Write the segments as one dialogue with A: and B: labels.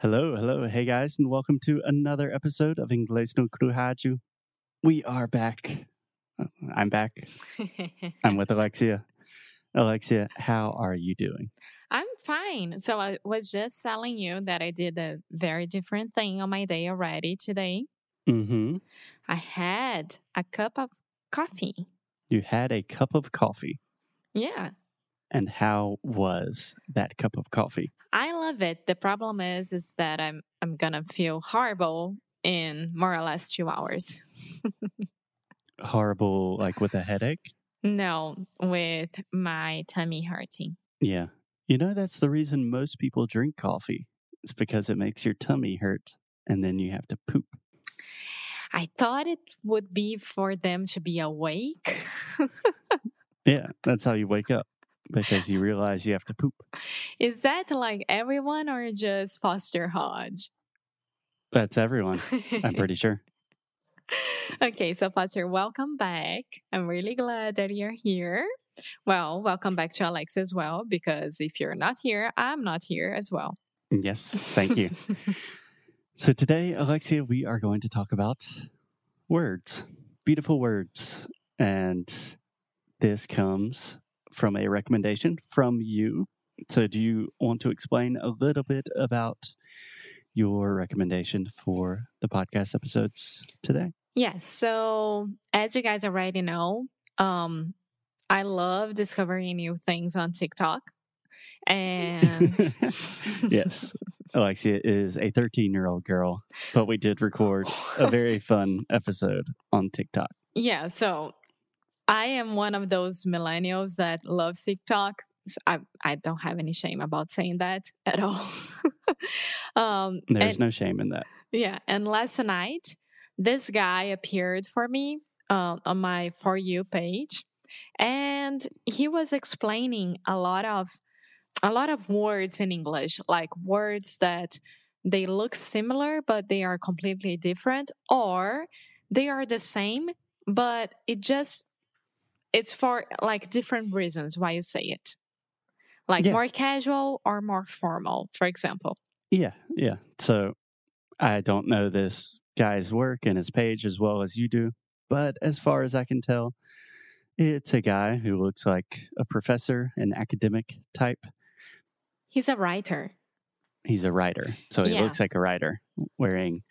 A: Hello, hello, hey guys, and welcome to another episode of Inglês no Crujaju. We are back. Uh, I'm back. I'm with Alexia. Alexia, how are you doing?
B: I'm fine. So I was just telling you that I did a very different thing on my day already today.
A: Mm-hmm.
B: I had a cup of coffee.
A: You had a cup of coffee.
B: Yeah,
A: And how was that cup of coffee?
B: I love it. The problem is is that I'm I'm gonna feel horrible in more or less two hours.
A: Horrible, like with a headache?
B: no, with my tummy hurting.
A: Yeah. You know, that's the reason most people drink coffee. It's because it makes your tummy hurt and then you have to poop.
B: I thought it would be for them to be awake.
A: Yeah, that's how you wake up because you realize you have to poop.
B: is that like everyone or just Foster Hodge?
A: That's everyone, I'm pretty sure.
B: okay, so Foster, welcome back. I'm really glad that you're here. Well, welcome back to Alex as well, because if you're not here, I'm not here as well.
A: Mm, yes, thank you. So today, Alexia, we are going to talk about words, beautiful words. And this comes from a recommendation from you. So, do you want to explain a little bit about your recommendation for the podcast episodes today?
B: yes, so as you guys already know, um, I love discovering new things on TikTok. And
A: yes, Alexia is a 13 year old girl, but we did record a very fun episode on TikTok.
B: Yeah, so I am one of those millennials that loves TikTok. I, I don't have any shame about saying that at all. um,
A: There's
B: and,
A: no shame in that.
B: yeah, and last night this guy appeared for me uh, on my for you page, and he was explaining a lot of a lot of words in English, like words that they look similar but they are completely different, or they are the same but it just it's for like different reasons why you say it like
A: Yeah.
B: more casual or more formal for example
A: Yeah, yeah. So I don't know this guy's work and his page as well as you do, but as far as I can tell, it's a guy who looks like a professor, an academic type.
B: he's a writer
A: He's a writer, so he
B: Yeah.
A: looks like a writer wearing,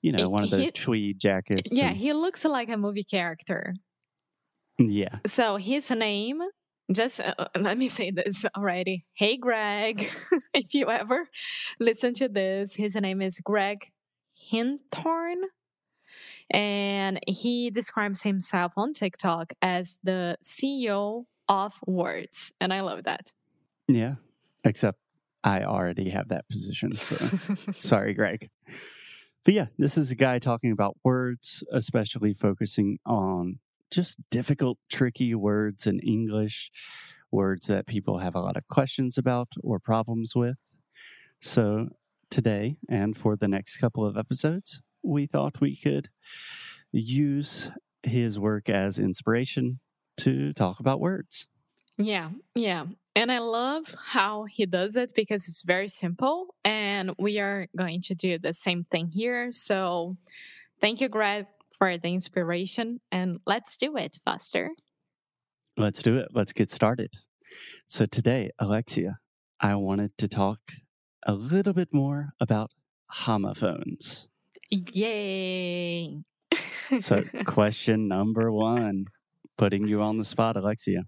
A: you know, one of those
B: he-
A: tweed jackets.
B: yeah
A: and-
B: he looks like a movie character
A: yeah,
B: so his name just uh, uh, let me say this already hey greg if you ever listen to this his name is greg hinthorn and he describes himself on tiktok as the ceo of words and i love that
A: yeah. Except I already have that position, so sorry, Greg. But yeah, this is a guy talking about words, especially focusing on just difficult, tricky words in English, words that people have a lot of questions about or problems with. So today, and for the next couple of episodes, we thought we could use his work as inspiration to talk about words.
B: Yeah, yeah. And I love how he does it because it's very simple. And we are going to do the same thing here. So thank you, Greg, for the inspiration. And let's do it, Foster.
A: Let's do it. Let's get started. So, today, Alexia, I wanted to talk a little bit more about homophones.
B: Yay.
A: So, question number one putting you on the spot, Alexia.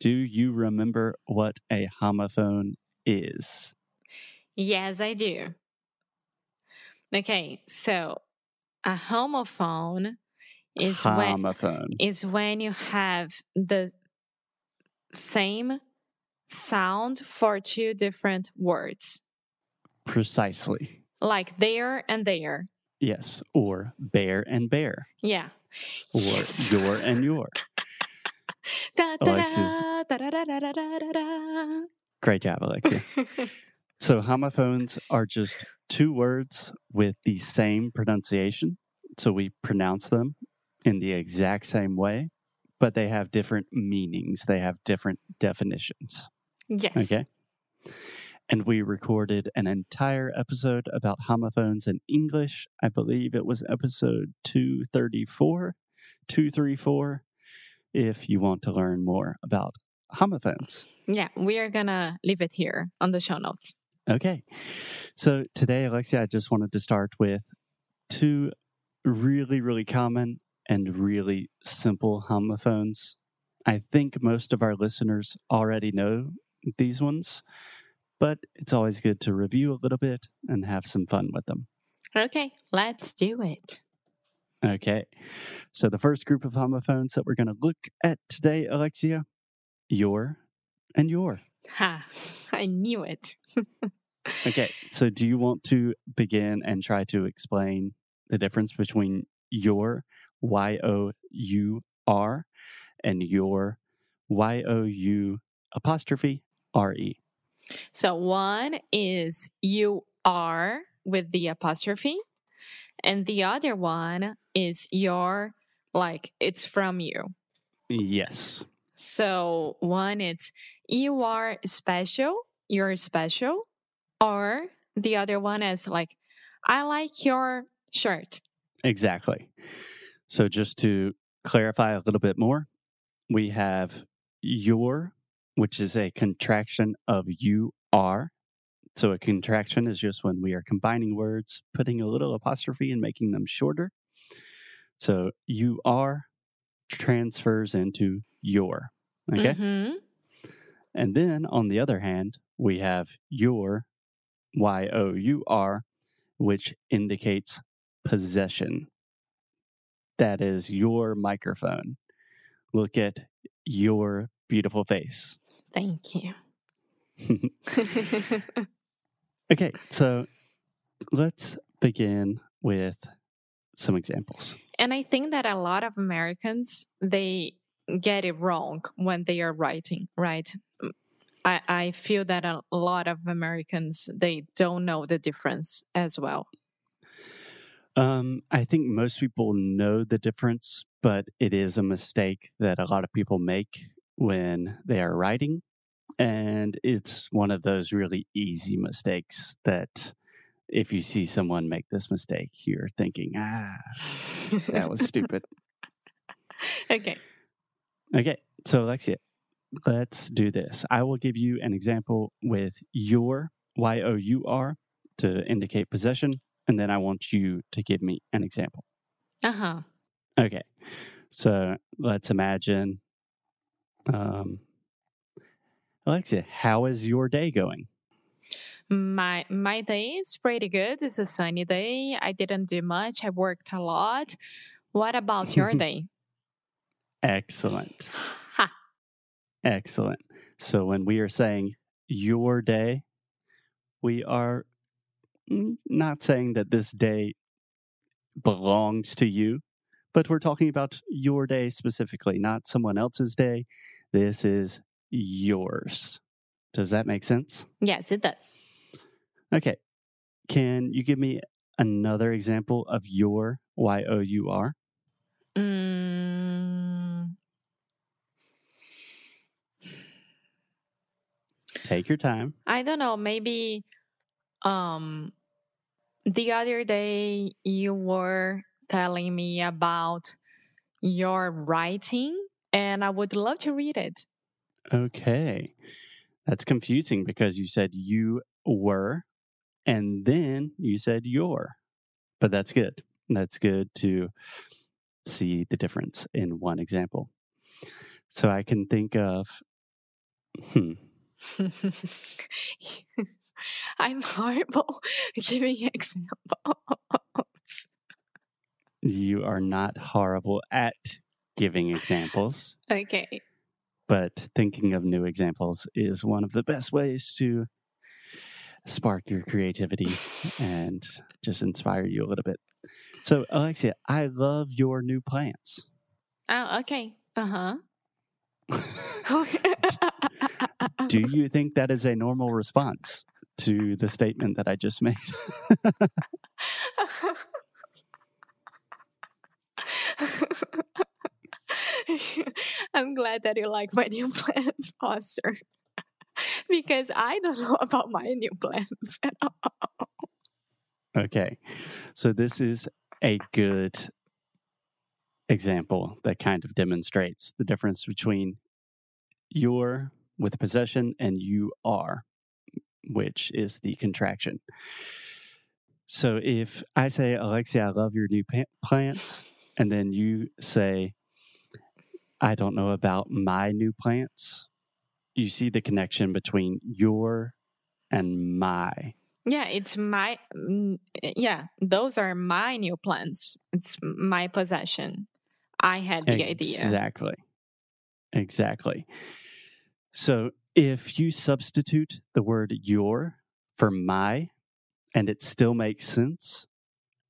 A: Do you remember what a homophone is?
B: yes, I do. Okay, so a homophone is when
A: Homophone.
B: is when you have the same sound for two different words,
A: Precisely.
B: like there and there.
A: Yes. Or bear and bear.
B: Yeah.
A: Or
B: Yes.
A: your and your.
B: Da, da,
A: Alexis.
B: da.
A: Great job, Alexia. So homophones are just two words with the same pronunciation. So we pronounce them in the exact same way, but they have different meanings. They have different definitions.
B: yes.
A: Okay. and we recorded an entire episode about homophones in English. I believe it was episode 234, 234, if you want to learn more about homophones.
B: Yeah, we are gonna leave it here on the show notes.
A: Okay. So today, Alexia, I just wanted to start with two really, really common and really simple homophones. I think most of our listeners already know these ones, but it's always good to review a little bit and have some fun with them.
B: Okay, let's do it.
A: Okay. So the first group of homophones that we're going to look at today, Alexia, your and your.
B: Ha, I knew it.
A: Okay. So do you want to begin and try to explain the difference between your Y O U R and your Y O U apostrophe R E?
B: So one is you are with the apostrophe, and the other one is your, like it's from you.
A: Yes.
B: So one it's you are special, you're special, or the other one is like I like your shirt.
A: Exactly. So just to clarify a little bit more, we have your, which is a contraction of you are. So a contraction is just when we are combining words, putting a little apostrophe and making them shorter. So you are transfers into your. Okay.
B: Mhm.
A: And then on the other hand, we have your, Y O U R, which indicates possession. That is your microphone. Look at your beautiful face.
B: Thank you.
A: okay, so let's begin with some examples.
B: and I think that a lot of Americans they get it wrong when they are writing, right? Mm, I, I feel that a lot of Americans they don't know the difference as well.
A: Um, I think most people know the difference, but it is a mistake that a lot of people make when they are writing. And it's one of those really easy mistakes that if you see someone make this mistake, you're thinking, ah, that was stupid.
B: okay.
A: Okay, so Alexia, let's do this. I will give you an example with your, Y O U R, to indicate possession, and then I want you to give me an example.
B: Uh huh.
A: Okay, so let's imagine. Um, Alexia, how is your day going?
B: My my day is pretty good. It's a sunny day. I didn't do much. I worked a lot. What about your day?
A: Excellent.
B: Ha.
A: Excellent. So when we are saying your day, we are not saying that this day belongs to you, but we're talking about your day specifically, not someone else's day. This is yours. Does that make sense?
B: Yes, it does.
A: Okay. Can you give me another example of your Y O U R? Take your time.
B: I don't know. Maybe um the other day you were telling me about your writing and I would love to read it.
A: Okay. That's confusing because you said you were and then you said your. But that's good. That's good to see the difference in one example. So I can think of, hmm,
B: I'm horrible giving examples.
A: you are not horrible at giving examples,
B: Okay.
A: but thinking of new examples is one of the best ways to spark your creativity and just inspire you a little bit. So, Alexia, I love your new plants.
B: Oh, okay. Uh huh. Oh.
A: Do you think that is a normal response to the statement that I just made?
B: I'm glad that you like my new plans, Foster. because I don't know about my new plans at all.
A: Okay. So this is a good example that kind of demonstrates the difference between your with possession and you are, which is the contraction. So if I say, Alexia, I love your new plants, and then you say, I don't know about my new plants, you see the connection between your and my.
B: Yeah, it's my, mm, yeah, those are my new plants. It's my possession. I had the idea.
A: Exactly. Exactly. So if you substitute the word your for my, and it still makes sense,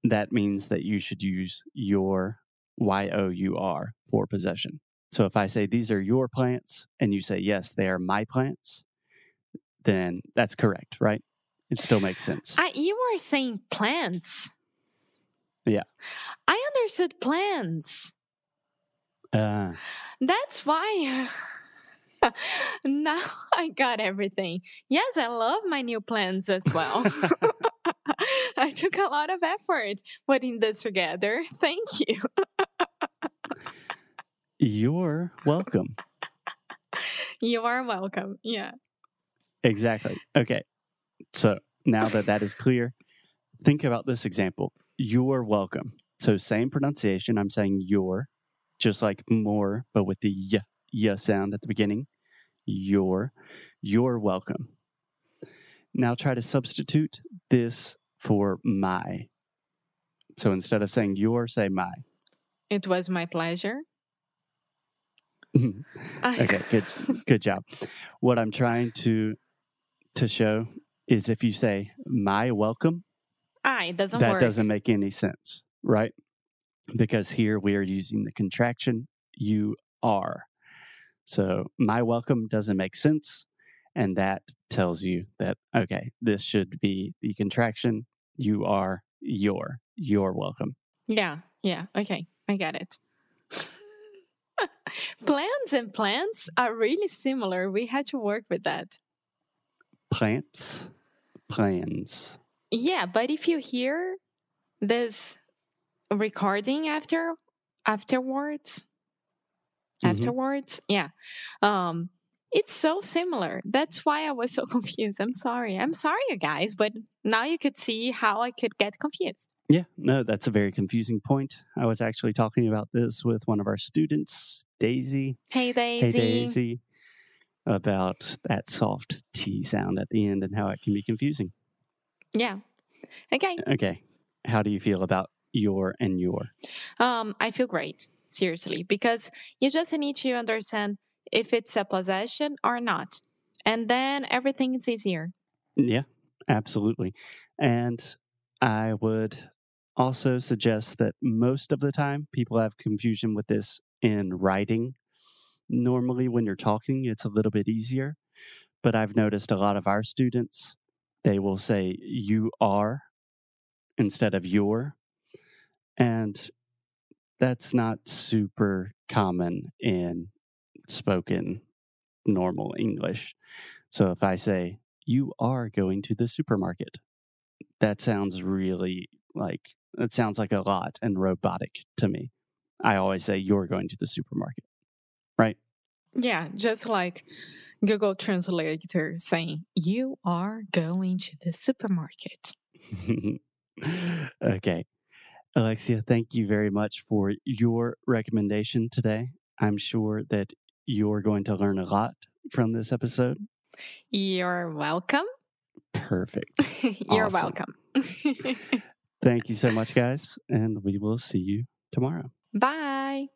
A: that means that you should use your Y O U R for possession. So if I say these are your plants and you say yes, they are my plants, then that's correct, right? It still makes sense.
B: I, you were saying plants.
A: Yeah.
B: I understood plants.
A: Uh,
B: That's why. now I got everything. Yes, I love my new plans as well. I took a lot of effort putting this together. Thank you.
A: you're welcome.
B: You are welcome. Yeah.
A: Exactly. Okay. So now that that is clear, think about this example. You're welcome. So same pronunciation. I'm saying your, just like more, but with the y, y sound at the beginning. Your, you're welcome. Now try to substitute this for my. So instead of saying your, say my.
B: It was my pleasure.
A: okay, good good job. What I'm trying to to show is if you say my welcome,
B: Ah, it doesn't
A: that
B: work.
A: doesn't make any sense, right? Because here we are using the contraction you are. So my welcome doesn't make sense. And that tells you that, okay, this should be the contraction you are your, your welcome.
B: Yeah, yeah. Okay, I get it. Plans and plants are really similar. We had to work with that.
A: Plants, plans.
B: Yeah, but if you hear this recording after afterwards,
A: Mhm.
B: afterwards, yeah, um, it's so similar. That's why I was so confused. I'm sorry. I'm sorry, you guys, but now you could see how I could get confused.
A: Yeah, no, that's a very confusing point. I was actually talking about this with one of our students, Daisy.
B: Hey, Daisy.
A: Hey,
B: Daisy.
A: Daisy. About that soft T sound at the end and how it can be confusing.
B: Yeah. Okay.
A: Okay. How do you feel about your and your?
B: Um, I feel great, seriously, because you just need to understand if it's a possession or not. And then everything is easier.
A: Yeah, absolutely. And I would also suggest that most of the time people have confusion with this in writing. Normally, when you're talking, it's a little bit easier. But I've noticed a lot of our students, they will say you are instead of your. And that's not super common in spoken normal English. So if I say, you are going to the supermarket, that sounds really like, it sounds like a lot and robotic to me. I always say, you're going to the supermarket, right?
B: Yeah, just like Google Translator saying, You are going to the supermarket.
A: okay. Alexia, thank you very much for your recommendation today. I'm sure that you're going to learn a lot from this episode.
B: You're welcome.
A: Perfect.
B: You're welcome.
A: Thank you so much, guys, and we will see you tomorrow.
B: Bye.